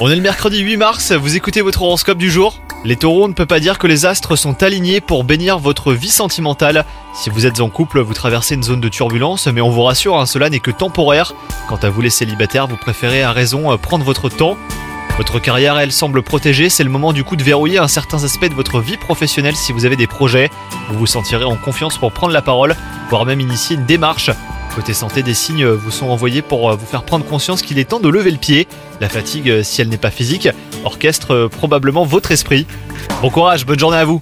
On est le mercredi 8 mars, vous écoutez votre horoscope du jour Les taureaux, on ne peut pas dire que les astres sont alignés pour bénir votre vie sentimentale. Si vous êtes en couple, vous traversez une zone de turbulence, mais on vous rassure, hein, cela n'est que temporaire. Quant à vous les célibataires, vous préférez à raison euh, prendre votre temps. Votre carrière, elle, semble protégée, c'est le moment du coup de verrouiller un certain aspect de votre vie professionnelle si vous avez des projets. Vous vous sentirez en confiance pour prendre la parole, voire même initier une démarche. Côté santé, des signes vous sont envoyés pour euh, vous faire prendre conscience qu'il est temps de lever le pied. La fatigue, euh, si elle n'est pas physique, orchestre euh, probablement votre esprit. Bon courage, bonne journée à vous